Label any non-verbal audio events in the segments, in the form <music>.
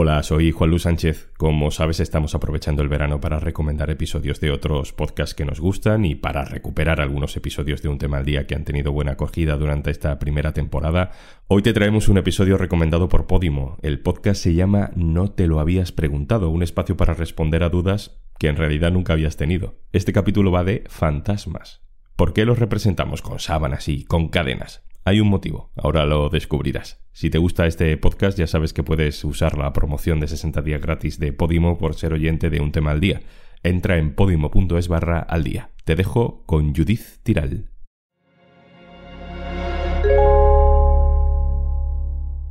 Hola, soy Juan Luis Sánchez. Como sabes, estamos aprovechando el verano para recomendar episodios de otros podcasts que nos gustan y para recuperar algunos episodios de un tema al día que han tenido buena acogida durante esta primera temporada. Hoy te traemos un episodio recomendado por Podimo. El podcast se llama No te lo habías preguntado, un espacio para responder a dudas que en realidad nunca habías tenido. Este capítulo va de fantasmas. ¿Por qué los representamos con sábanas y con cadenas? Hay un motivo, ahora lo descubrirás. Si te gusta este podcast ya sabes que puedes usar la promoción de 60 días gratis de Podimo por ser oyente de un tema al día. Entra en podimo.es barra al día. Te dejo con Judith Tiral.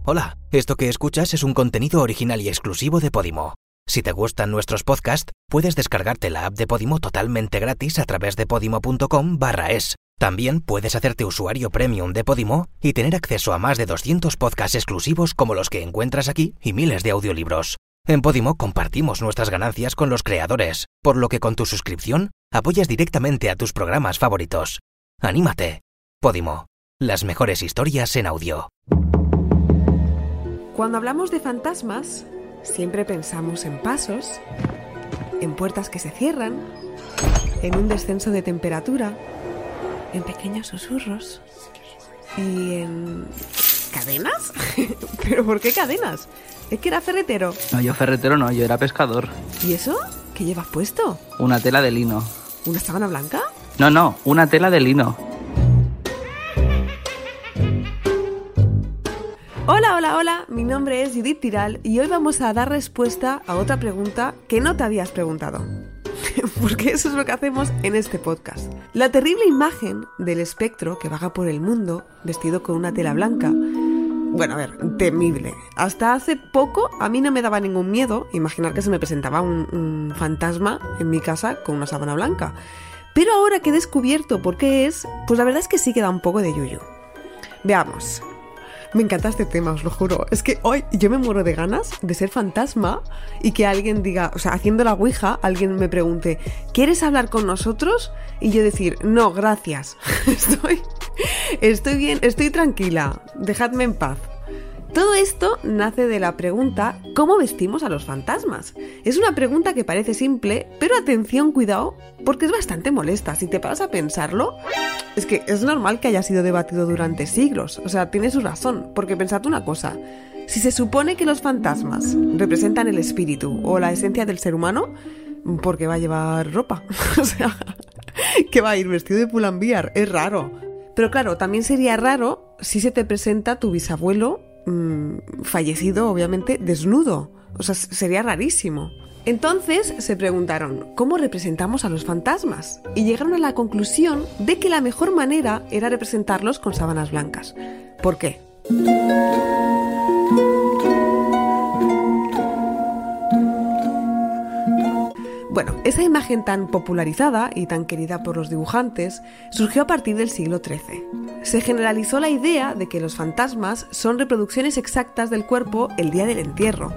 Hola, esto que escuchas es un contenido original y exclusivo de Podimo. Si te gustan nuestros podcasts, puedes descargarte la app de Podimo totalmente gratis a través de podimo.com barra es también puedes hacerte usuario premium de Podimo y tener acceso a más de 200 podcasts exclusivos como los que encuentras aquí y miles de audiolibros. En Podimo compartimos nuestras ganancias con los creadores, por lo que con tu suscripción apoyas directamente a tus programas favoritos. ¡Anímate! Podimo, las mejores historias en audio. Cuando hablamos de fantasmas, siempre pensamos en pasos, en puertas que se cierran, en un descenso de temperatura en pequeños susurros y en... ¿Cadenas? <laughs> ¿Pero por qué cadenas? ¿Es que era ferretero? No, yo ferretero no, yo era pescador. ¿Y eso? ¿Qué llevas puesto? Una tela de lino. ¿Una sábana blanca? No, no, una tela de lino. Hola, hola, hola, mi nombre es Judith Tiral y hoy vamos a dar respuesta a otra pregunta que no te habías preguntado. <laughs> porque eso es lo que hacemos en este podcast. La terrible imagen del espectro que vaga por el mundo vestido con una tela blanca. Bueno, a ver, temible. Hasta hace poco a mí no me daba ningún miedo imaginar que se me presentaba un, un fantasma en mi casa con una sábana blanca. Pero ahora que he descubierto por qué es, pues la verdad es que sí que da un poco de yuyu. Veamos. Me encanta este tema, os lo juro. Es que hoy yo me muero de ganas de ser fantasma y que alguien diga, o sea, haciendo la ouija, alguien me pregunte, ¿quieres hablar con nosotros? Y yo decir, no, gracias. <laughs> estoy, estoy bien, estoy tranquila. Dejadme en paz. Todo esto nace de la pregunta ¿cómo vestimos a los fantasmas? Es una pregunta que parece simple, pero atención, cuidado, porque es bastante molesta. Si te paras a pensarlo, es que es normal que haya sido debatido durante siglos. O sea, tiene su razón, porque pensad una cosa. Si se supone que los fantasmas representan el espíritu o la esencia del ser humano, ¿por qué va a llevar ropa? <laughs> o sea, que va a ir vestido de pulambiar, es raro. Pero claro, también sería raro si se te presenta tu bisabuelo mmm, fallecido, obviamente, desnudo. O sea, sería rarísimo. Entonces se preguntaron, ¿cómo representamos a los fantasmas? Y llegaron a la conclusión de que la mejor manera era representarlos con sábanas blancas. ¿Por qué? Esa imagen tan popularizada y tan querida por los dibujantes surgió a partir del siglo XIII. Se generalizó la idea de que los fantasmas son reproducciones exactas del cuerpo el día del entierro,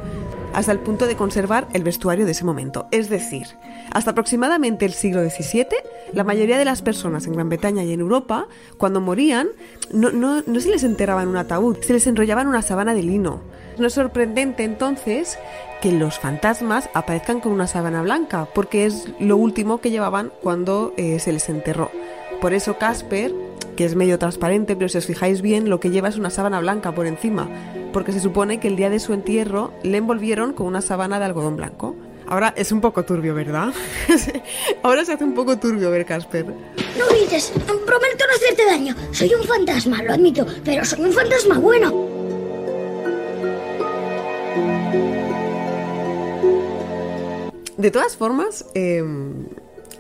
hasta el punto de conservar el vestuario de ese momento. Es decir, hasta aproximadamente el siglo XVII, la mayoría de las personas en Gran Bretaña y en Europa, cuando morían, no, se les enterraba en un ataúd, se les enrollaba en una sábana de lino. No es sorprendente entonces que los fantasmas aparezcan con una sábana blanca, porque es lo último que llevaban cuando eh, se les enterró. Por eso Casper, que es medio transparente, pero si os fijáis bien, lo que lleva es una sábana blanca por encima, porque se supone que el día de su entierro le envolvieron con una sábana de algodón blanco. Ahora es un poco turbio, ¿verdad? <laughs> Ahora se hace un poco turbio ver Casper. No grites, prometo no hacerte daño. Soy un fantasma, lo admito, pero soy un fantasma bueno. De todas formas, eh,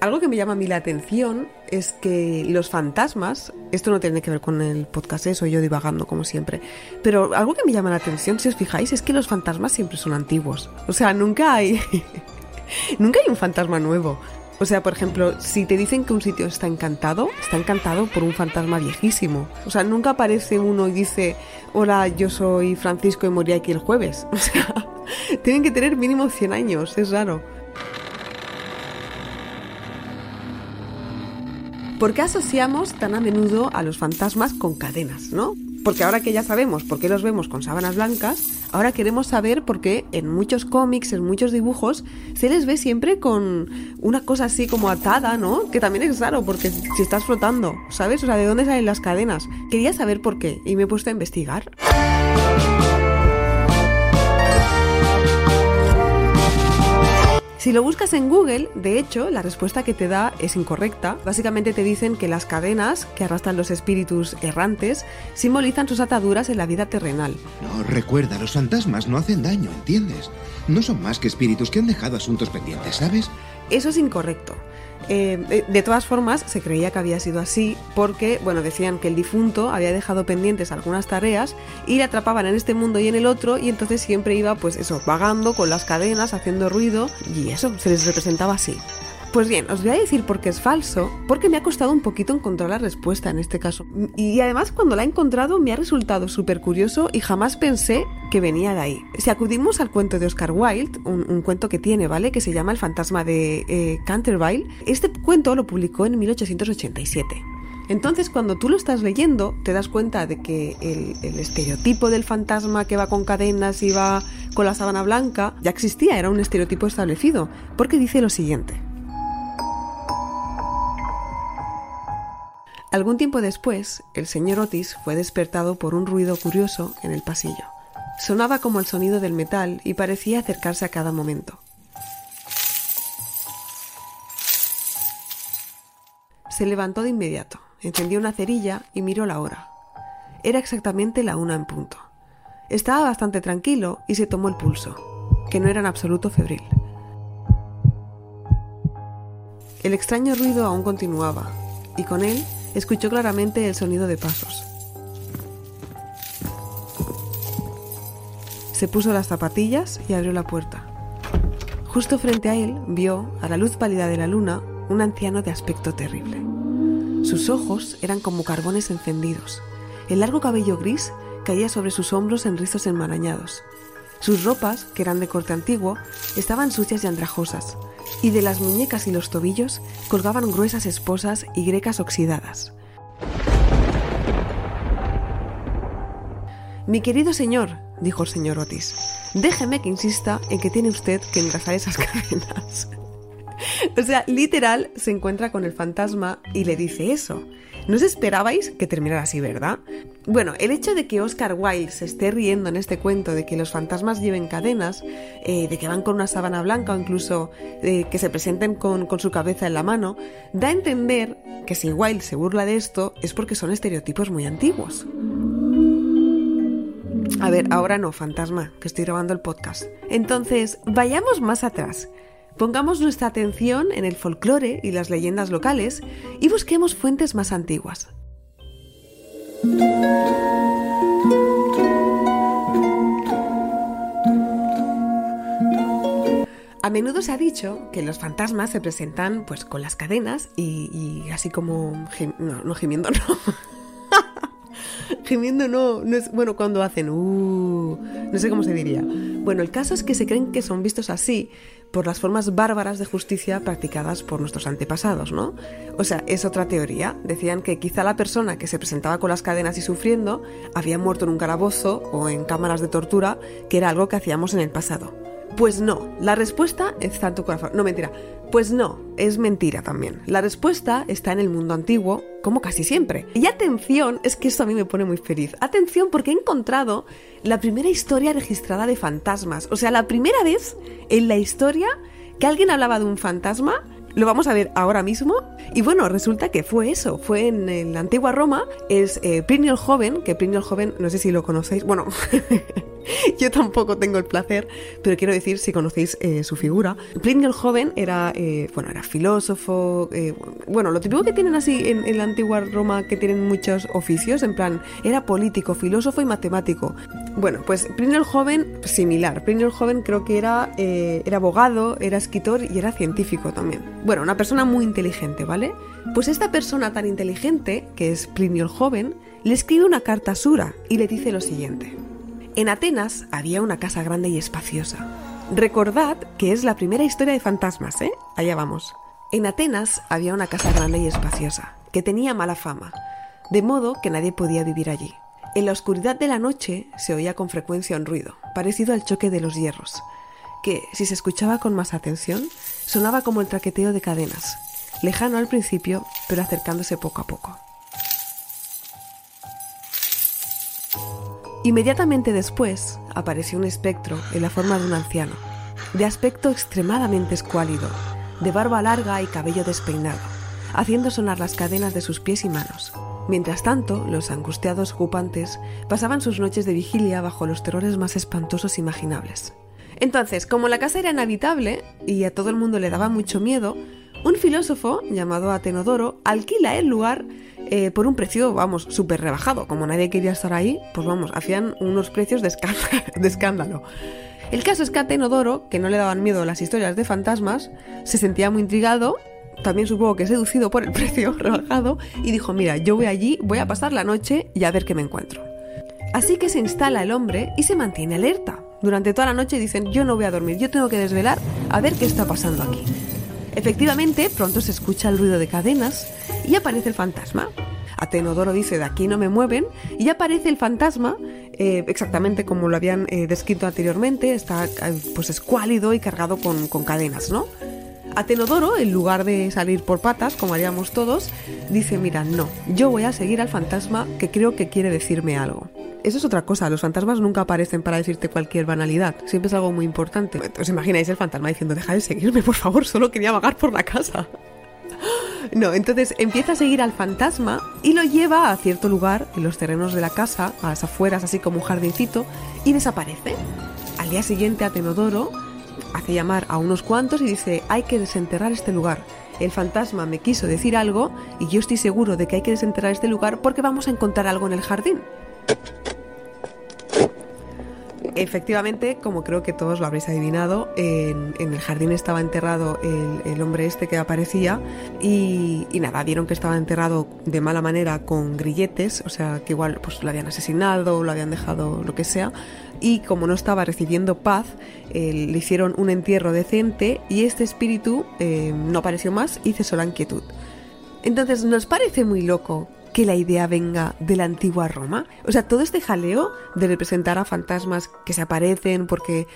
algo que me llama a mí la atención es que los fantasmas, esto no tiene que ver con el podcast, ¿eh? soy yo divagando como siempre, pero algo que me llama la atención, si os fijáis, es que los fantasmas siempre son antiguos. O sea, nunca hay, <laughs> nunca hay un fantasma nuevo. O sea, por ejemplo, si te dicen que un sitio está encantado, está encantado por un fantasma viejísimo. O sea, nunca aparece uno y dice, hola, yo soy Francisco y morí aquí el jueves. <laughs> O sea, tienen que tener mínimo 100 años, es raro. ¿Por qué asociamos tan a menudo a los fantasmas con cadenas, no? Porque ahora que ya sabemos por qué los vemos con sábanas blancas, Ahora queremos saber por qué en muchos cómics, en muchos dibujos, se les ve siempre con una cosa así como atada, ¿no? Que también es raro porque si estás flotando, ¿sabes? O sea, ¿de dónde salen las cadenas? Quería saber por qué y me he puesto a investigar. Si lo buscas en Google, de hecho, la respuesta que te da es incorrecta. Básicamente te dicen que las cadenas que arrastran los espíritus errantes simbolizan sus ataduras en la vida terrenal. No, recuerda, los fantasmas no hacen daño, ¿entiendes? No son más que espíritus que han dejado asuntos pendientes, ¿sabes? Eso es incorrecto. Eh, de todas formas, se creía que había sido así porque, bueno, decían que el difunto había dejado pendientes algunas tareas y le atrapaban en este mundo y en el otro y entonces siempre iba, pues eso, vagando con las cadenas, haciendo ruido y eso, se les representaba así. Pues bien, os voy a decir por qué es falso, porque me ha costado un poquito encontrar la respuesta en este caso. Y además cuando la he encontrado me ha resultado súper curioso y jamás pensé que venía de ahí. Si acudimos al cuento de Oscar Wilde, un, cuento que tiene, ¿vale? Que se llama El fantasma de eh, Canterville, este cuento lo publicó en 1887. Entonces, cuando tú lo estás leyendo, te das cuenta de que el, el, estereotipo del fantasma que va con cadenas y va con la sábana blanca ya existía, era un estereotipo establecido, porque dice lo siguiente. Algún tiempo después, el señor Otis fue despertado por un ruido curioso en el pasillo. Sonaba como el sonido del metal y parecía acercarse a cada momento. Se levantó de inmediato, encendió una cerilla y miró la hora. Era exactamente la una en punto. Estaba bastante tranquilo y se tomó el pulso, que no era en absoluto febril. El extraño ruido aún continuaba, y con él escuchó claramente el sonido de pasos. Se puso las zapatillas y abrió la puerta. Justo frente a él vio, a la luz pálida de la luna, un anciano de aspecto terrible. Sus ojos eran como carbones encendidos. El largo cabello gris caía sobre sus hombros en rizos enmarañados. Sus ropas, que eran de corte antiguo, estaban sucias y andrajosas, y de las muñecas y los tobillos colgaban gruesas esposas y grecas oxidadas. Mi querido señor, dijo el señor Otis, déjeme que insista en que tiene usted que engrasar esas <laughs> cadenas. o sea, literal se encuentra con el fantasma y le dice eso. No os esperabais que terminara así, ¿verdad? Bueno, el hecho de que Oscar Wilde se esté riendo en este cuento de que los fantasmas lleven cadenas, eh, de que van con una sábana blanca o incluso eh, que se presenten con, con su cabeza en la mano, da a entender que si Wilde se burla de esto es porque son estereotipos muy antiguos. A ver, ahora no, fantasma, que estoy grabando el podcast. Entonces, vayamos más atrás. Pongamos nuestra atención en el folclore y las leyendas locales y busquemos fuentes más antiguas. A menudo se ha dicho que los fantasmas se presentan pues con las cadenas y, así como... no, no gimiendo, no. <laughs> Gimiendo no, no es, bueno, cuando hacen, uh, no sé cómo se diría. Bueno, el caso es que se creen que son vistos así por las formas bárbaras de justicia practicadas por nuestros antepasados, ¿no? O sea, es otra teoría. Decían que quizá la persona que se presentaba con las cadenas y sufriendo había muerto en un calabozo o en cámaras de tortura, que era algo que hacíamos en el pasado. Pues no, la respuesta está en tu corazón. No, mentira. Pues no, es mentira también. La respuesta está en el mundo antiguo, como casi siempre. Y atención, es que esto a mí me pone muy feliz. Atención porque he encontrado la primera historia registrada de fantasmas. O sea, la primera vez en la historia que alguien hablaba de un fantasma lo vamos a ver ahora mismo. Y bueno, resulta que fue eso. Fue en, la antigua Roma. Es eh, el Joven, que Plinio el Joven, no sé si lo conocéis. Bueno, <laughs> <laughs> yo tampoco tengo el placer, pero quiero decir si conocéis eh, su figura. Plinio el Joven era, eh, bueno, era filósofo. bueno, lo típico que tienen así en, en, la antigua Roma, que tienen muchos oficios, en plan, era político, filósofo y matemático. Bueno, pues Plinio el Joven, similar. Plinio el Joven creo que era, era abogado, era escritor y era científico también. Bueno, una persona muy inteligente, ¿vale? Pues esta persona tan inteligente, que es Plinio el joven, le escribe una carta a Sura y le dice lo siguiente. En Atenas había una casa grande y espaciosa. Recordad que es la primera historia de fantasmas, ¿eh? Allá vamos. En Atenas había una casa grande y espaciosa, que tenía mala fama, de modo que nadie podía vivir allí. En la oscuridad de la noche se oía con frecuencia un ruido, parecido al choque de los hierros, que, si se escuchaba con más atención, sonaba como el traqueteo de cadenas, lejano al principio, pero acercándose poco a poco. Inmediatamente después apareció un espectro en la forma de un anciano, de aspecto extremadamente escuálido, de barba larga y cabello despeinado, haciendo sonar las cadenas de sus pies y manos. Mientras tanto, los angustiados ocupantes pasaban sus noches de vigilia bajo los terrores más espantosos imaginables. Entonces, como la casa era inhabitable y a todo el mundo le daba mucho miedo, un filósofo llamado Atenodoro alquila el lugar eh, por un precio, vamos, súper rebajado. Como nadie quería estar ahí, pues vamos, hacían unos precios de, escándalo. <laughs> de escándalo. El caso es que Atenodoro, que no le daban miedo las historias de fantasmas, se sentía muy intrigado, también supongo que seducido por el <laughs> precio rebajado, y dijo, mira, yo voy allí, voy a pasar la noche y a ver qué me encuentro. Así que se instala el hombre y se mantiene alerta. Durante toda la noche dicen, yo no voy a dormir, yo tengo que desvelar a ver qué está pasando aquí. Efectivamente, pronto se escucha el ruido de cadenas y aparece el fantasma. Atenodoro dice, de aquí no me mueven, y aparece el fantasma, eh, exactamente como lo habían eh, descrito anteriormente, está eh, pues escuálido y cargado con, con cadenas, ¿no? Atenodoro, en lugar de salir por patas, como haríamos todos, dice, mira, no, yo voy a seguir al fantasma que creo que quiere decirme algo. Eso es otra cosa, los fantasmas nunca aparecen para decirte cualquier banalidad, siempre es algo muy importante. ¿Os imagináis el fantasma diciendo, deja de seguirme, por favor, solo quería vagar por la casa? No, entonces empieza a seguir al fantasma y lo lleva a cierto lugar en los terrenos de la casa, a las afueras, así como un jardincito, y desaparece. Al día siguiente, Atenodoro hace llamar a unos cuantos y dice, hay que desenterrar este lugar. El fantasma me quiso decir algo y yo estoy seguro de que hay que desenterrar este lugar porque vamos a encontrar algo en el jardín. Efectivamente, como creo que todos lo habréis adivinado, en, el jardín estaba enterrado el, hombre este que aparecía y, nada, vieron que estaba enterrado de mala manera con grilletes, o sea, que igual pues lo habían asesinado, lo habían dejado, lo que sea, y como no estaba recibiendo paz, eh, le hicieron un entierro decente y este espíritu eh, no apareció más y cesó la inquietud. Entonces, ¿nos parece muy loco que la idea venga de la antigua Roma. O sea, todo este jaleo de representar a fantasmas que se aparecen porque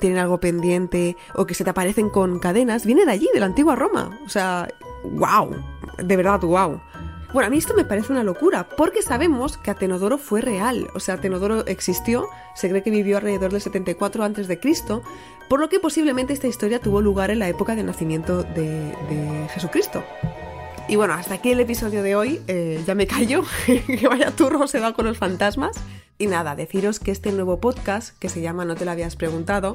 tienen algo pendiente o que se te aparecen con cadenas, viene de allí, de la antigua Roma. O sea, wow, de verdad, wow. Bueno, a mí esto me parece una locura, porque sabemos que Atenodoro fue real, o sea, Atenodoro existió, se cree que vivió alrededor del 74 a.C., por lo que posiblemente esta historia tuvo lugar en la época del nacimiento de, de Jesucristo. Y bueno, hasta aquí el episodio de hoy. Eh, ya me callo, <laughs> que vaya turro se va con los fantasmas. Y nada, deciros que este nuevo podcast, que se llama No te lo habías preguntado,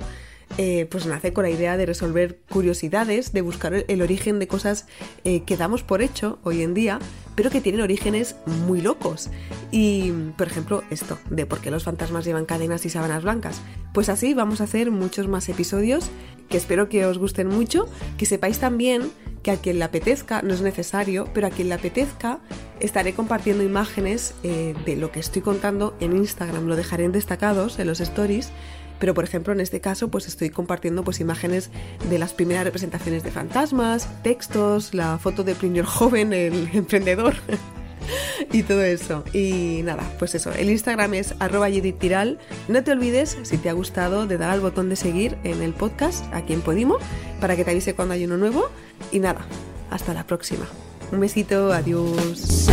eh, pues nace con la idea de resolver curiosidades, de buscar el origen de cosas eh, que damos por hecho hoy en día, pero que tienen orígenes muy locos. Y, por ejemplo, esto, de por qué los fantasmas llevan cadenas y sábanas blancas. Pues así vamos a hacer muchos más episodios que espero que os gusten mucho, que sepáis también que a quien le apetezca, no es necesario, pero a quien le apetezca, estaré compartiendo imágenes eh, de lo que estoy contando en Instagram, lo dejaré en destacados en los stories. Pero por ejemplo en este caso pues estoy compartiendo pues imágenes de las primeras representaciones de fantasmas, textos, la foto de Plinio joven, el <laughs> emprendedor y todo eso. Y nada, pues eso, el Instagram es arroba Tiral. No te olvides, si te ha gustado, de dar al botón de seguir en el podcast aquí en Podimo para que te avise cuando hay uno nuevo. Y nada, hasta la próxima. Un besito, adiós.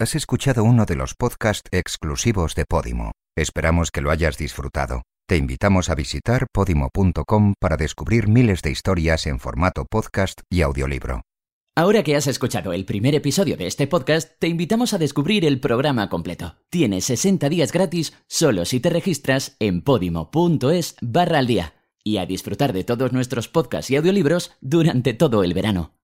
Has escuchado uno de los podcasts exclusivos de Podimo. Esperamos que lo hayas disfrutado. Te invitamos a visitar podimo.com para descubrir miles de historias en formato podcast y audiolibro. Ahora que has escuchado el primer episodio de este podcast, te invitamos a descubrir el programa completo. Tienes 60 días gratis solo si te registras en podimo.es barra al día y a disfrutar de todos nuestros podcasts y audiolibros durante todo el verano.